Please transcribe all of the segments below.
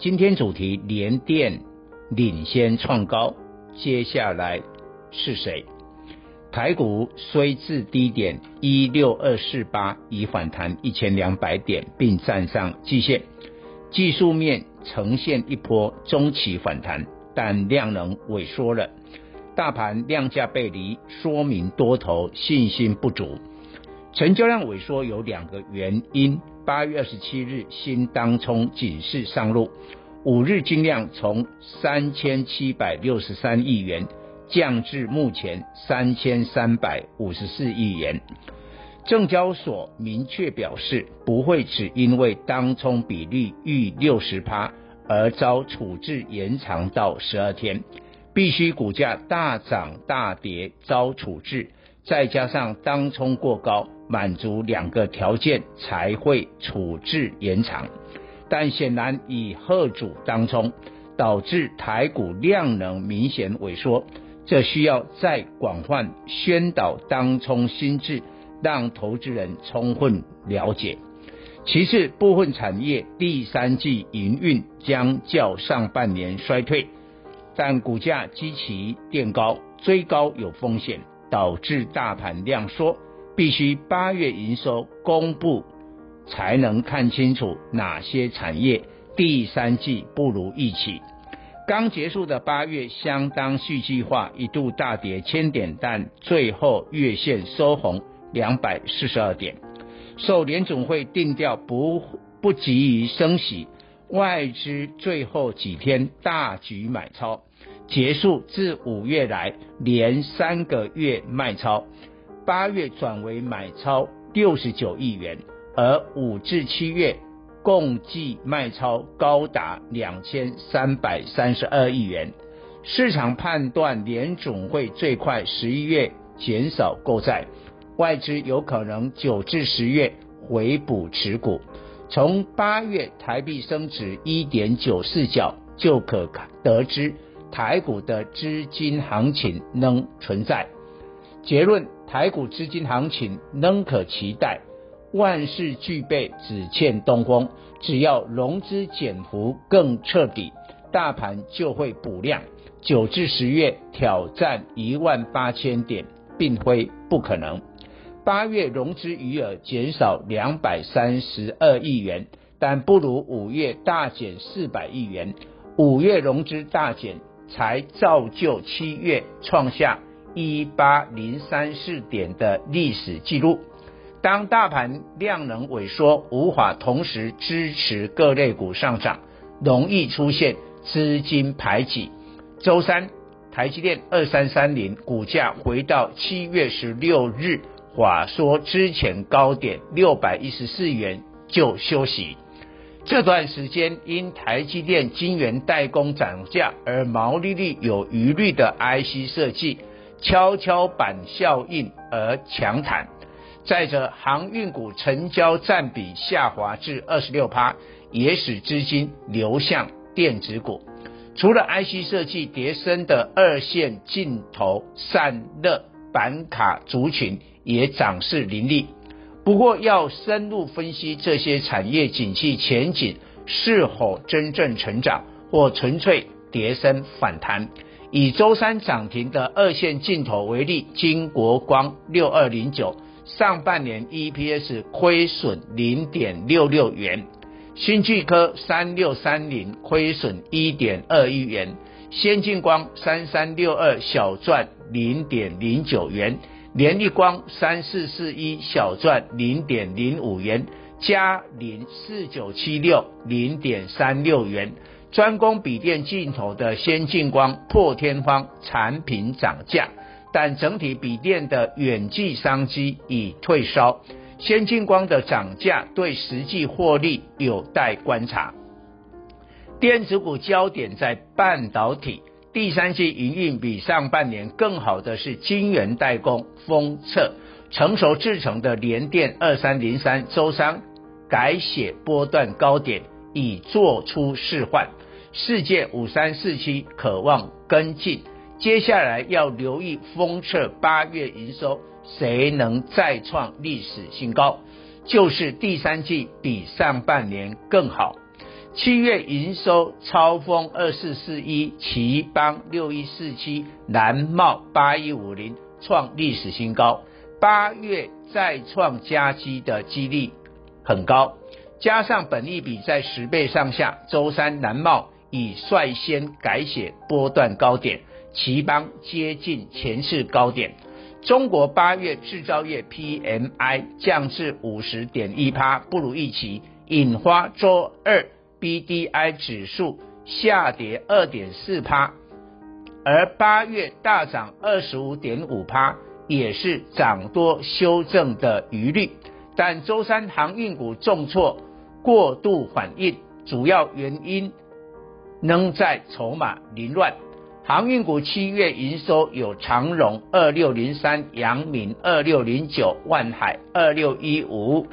今天主题联电领先创高，接下来是谁？台股虽至低点一六二四八，已反弹一千两百点，并站上季线，技术面呈现一波中期反弹，但量能萎缩了，大盘量价背离，说明多头信心不足。成交量萎缩有两个原因。八月二十七日，新当冲警示上路，五日金量从三千七百六十三亿元降至目前三千三百五十四亿元。证交所明确表示，不会只因为当冲比率逾六十趴而遭处置延长到十二天，必须股价大涨大跌遭处置，再加上当冲过高。满足两个条件才会处置延长，但显然以贺主当冲，导致台股量能明显萎缩，这需要再广泛宣导当冲心智，让投资人充分了解。其次，部分产业第三季营运将较上半年衰退，但股价基期垫高，追高有风险，导致大盘量缩。必须八月营收公布，才能看清楚哪些产业第三季不如预期。刚结束的八月相当戏剧化，一度大跌千点，但最后月线收红两百四十二点。受联总会定调不不急于升息，外资最后几天大举买超，结束至五月来连三个月卖超。八月转为买超六十九亿元，而五至七月共计卖超高达两千三百三十二亿元。市场判断联总会最快十一月减少购债，外资有可能九至十月回补持股。从八月台币升值一点九四角就可得知台股的资金行情仍存在。结论。台股资金行情仍可期待，万事俱备，只欠东风。只要融资减幅更彻底，大盘就会补量。九至十月挑战一万八千点，并非不可能。八月融资余额减少两百三十二亿元，但不如五月大减四百亿元。五月融资大减，才造就七月创下。一八零三四点的历史记录。当大盘量能萎缩，无法同时支持各类股上涨，容易出现资金排挤。周三，台积电二三三零股价回到七月十六日华硕之前高点六百一十四元就休息。这段时间因台积电晶圆代工涨价而毛利率有疑虑的 IC 设计。跷跷板效应而强弹，再者航运股成交占比下滑至二十六趴，也使资金流向电子股。除了 IC 设计跌深的二线镜头散热板卡族群也涨势凌厉。不过要深入分析这些产业景气前景是否真正成长，或纯粹跌深反弹。以周三涨停的二线镜头为例，金国光六二零九上半年 EPS 亏损零点六六元，新巨科三六三零亏损一点二亿元，先进光三三六二小赚零点零九元，联立光三四四一小赚零点零五元，嘉零四九七六零点三六元。专攻笔电镜头的先进光破天荒产品涨价，但整体笔电的远距商机已退烧。先进光的涨价对实际获利有待观察。电子股焦点在半导体，第三季营运比上半年更好的是晶圆代工、封测、成熟制程的联电二三零三周三改写波段高点，已做出示范。世界五三四七可望跟进，接下来要留意封测八月营收，谁能再创历史新高？就是第三季比上半年更好。七月营收超丰二四四一，奇邦六一四七，南茂八一五零创历史新高。八月再创佳绩的几率很高，加上本利比在十倍上下，周三南茂已率先改写波段高点，奇邦接近前次高点。中国八月制造业 PMI 降至五十点一趴，不如预期，引发周二 BDI 指数下跌二点四趴，而八月大涨二十五点五趴，也是涨多修正的余力。但周三航运股重挫，过度反应，主要原因仍在筹码凌乱。航运股七月营收有长荣二六零三、阳明二六零九、万海二六一五、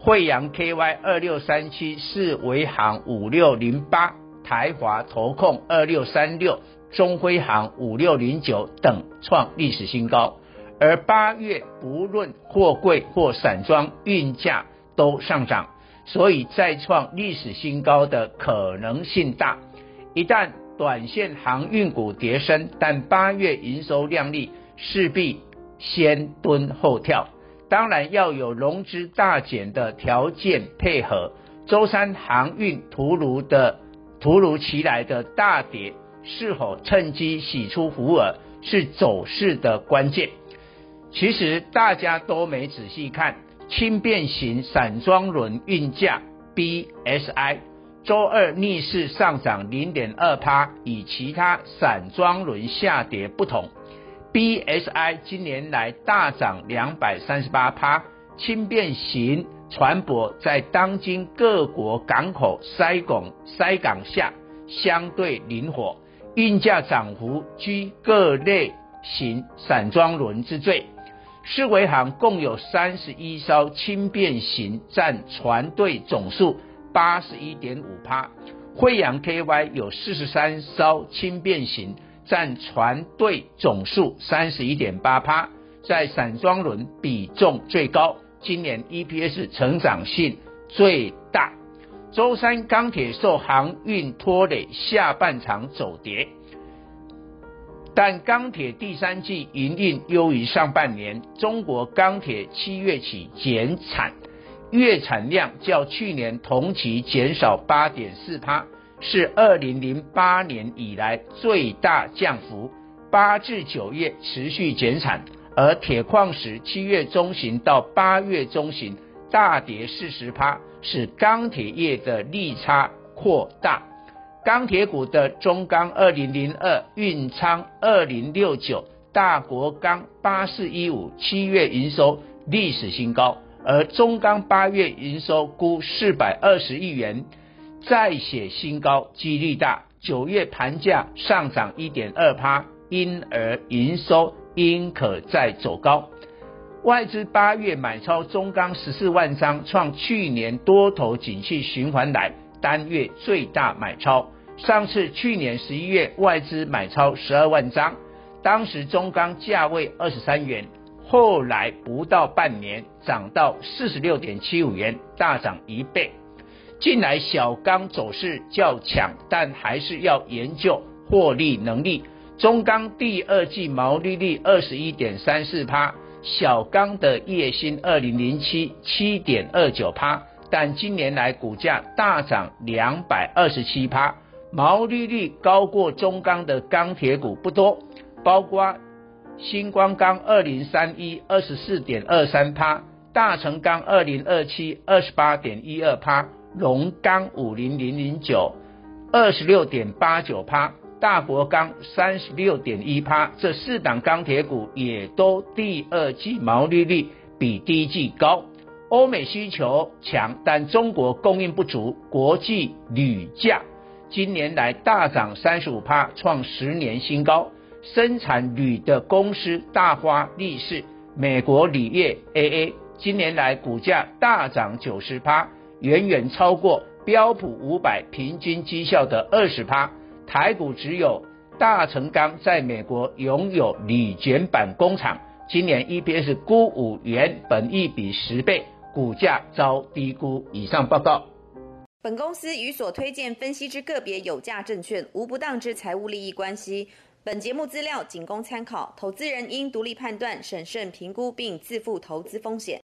慧洋 KY 二六三七、四维航五六零八、台华投控二六三六、中辉航五六零九等创历史新高。而八月不论货柜或散装运价都上涨，所以再创历史新高的可能性大。一旦短线航运股跌深，但八月营收亮丽，势必先蹲后跳。当然要有融资大减的条件配合。周三航运突如的突如其来的大跌，是否趁机洗出胡貊，是走势的关键。其实大家都没仔细看，轻便型散装轮运价 BSI。周二逆势上涨零点二趴，与其他散装轮下跌不同，BSI 今年来大涨两百三十八趴。轻便型船舶在当今各国港口塞港塞港下相对灵活，运价涨幅居各类型散装轮之最。四维航共有三十一艘轻便型占船队总数。八十一点五趴，慧洋 KY 有四十三艘轻便型，占船队总数三十一点八趴，在散装轮比重最高，今年 EPS 成长性最大。周三钢铁受航运拖累，下半场走跌，但钢铁第三季营运优于上半年，中国钢铁七月起减产。月产量较去年同期减少八点四趴，是二零零八年以来最大降幅。八至九月持续减产，而铁矿石七月中旬到八月中旬大跌四十趴，使钢铁业的利差扩大。钢铁股的中钢二零零二、运昌二零六九、大国钢八四一五七月营收历史新高。而中钢八月营收估四百二十亿元，再写新高，几率大。九月盘价上涨一点二趴，因而营收应可再走高。外资八月买超中钢十四万张，创去年多头景气循环来单月最大买超。上次去年十一月外资买超十二万张，当时中钢价位二十三元。后来不到半年涨到四十六点七五元，大涨一倍。近来小钢走势较强，但还是要研究获利能力。中钢第二季毛利率二十一点三四趴，小钢的月薪二零零七七点二九趴，但今年来股价大涨两百二十七趴，毛利率高过中钢的钢铁股不多，包括。新光钢二零三一二十四点二三趴，大成钢二零二七二十八点一二趴，荣钢五零零零九二十六点八九趴，大国钢三十六点一趴，这四档钢铁股也都第二季毛利率比第一季高。欧美需求强，但中国供应不足，国际铝价今年来大涨三十五趴，创十年新高。生产铝的公司大花利市，美国铝业 AA 今年来股价大涨九十趴，远远超过标普五百平均绩效的二十趴。台股只有大成钢在美国拥有铝卷板工厂，今年 EPS 估五元，本益比十倍，股价遭低估。以上报告。本公司与所推荐分析之个别有价证券无不当之财务利益关系。本节目资料仅供参考，投资人应独立判断、审慎评估并自负投资风险。